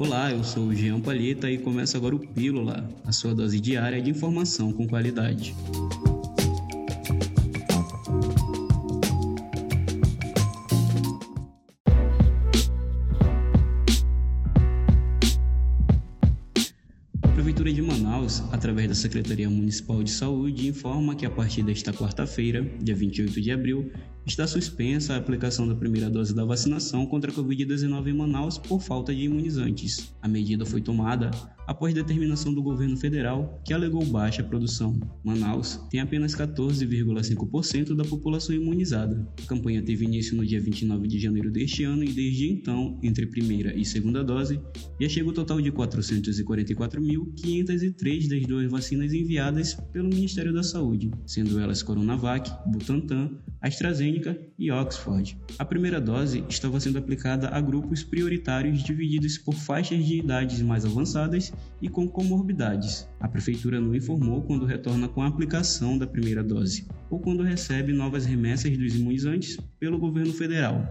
Olá, eu sou o Jean Palheta e começa agora o Pílula, a sua dose diária de informação com qualidade. Prefeitura de Manaus, através da Secretaria Municipal de Saúde, informa que a partir desta quarta-feira, dia 28 de abril, está suspensa a aplicação da primeira dose da vacinação contra a Covid-19 em Manaus por falta de imunizantes. A medida foi tomada após determinação do governo federal que alegou baixa produção. Manaus tem apenas 14,5% da população imunizada. A campanha teve início no dia 29 de janeiro deste ano e desde então, entre primeira e segunda dose, já chega o total de 444.503 das duas vacinas enviadas pelo Ministério da Saúde, sendo elas Coronavac, Butantan, AstraZeneca e Oxford. A primeira dose estava sendo aplicada a grupos prioritários divididos por faixas de idades mais avançadas e com comorbidades. A prefeitura não informou quando retorna com a aplicação da primeira dose ou quando recebe novas remessas dos imunizantes pelo governo federal.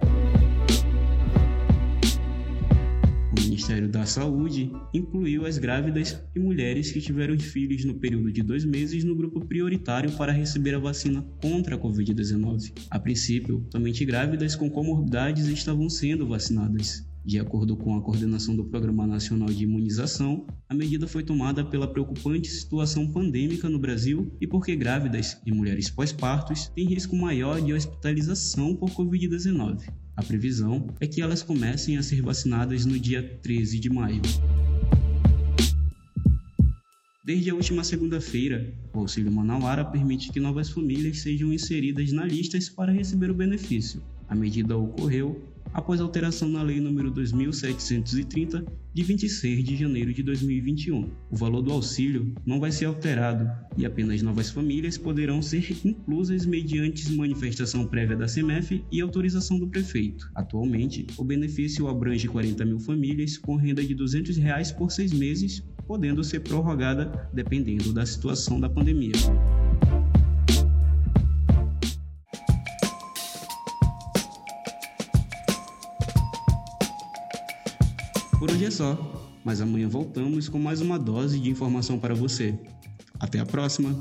Ministério da Saúde incluiu as grávidas e mulheres que tiveram filhos no período de dois meses no grupo prioritário para receber a vacina contra a Covid-19. A princípio, somente grávidas com comorbidades estavam sendo vacinadas. De acordo com a coordenação do Programa Nacional de Imunização, a medida foi tomada pela preocupante situação pandêmica no Brasil e porque grávidas e mulheres pós-partos têm risco maior de hospitalização por Covid-19. A previsão é que elas comecem a ser vacinadas no dia 13 de maio. Desde a última segunda-feira, o Auxílio Manauara permite que novas famílias sejam inseridas na listas para receber o benefício. A medida ocorreu após alteração na Lei nº 2730 de 26 de janeiro de 2021. O valor do auxílio não vai ser alterado e apenas novas famílias poderão ser inclusas mediante manifestação prévia da CEMEF e autorização do prefeito. Atualmente, o benefício abrange 40 mil famílias com renda de 200 reais por seis meses, podendo ser prorrogada dependendo da situação da pandemia. Por hoje é só, mas amanhã voltamos com mais uma dose de informação para você. Até a próxima!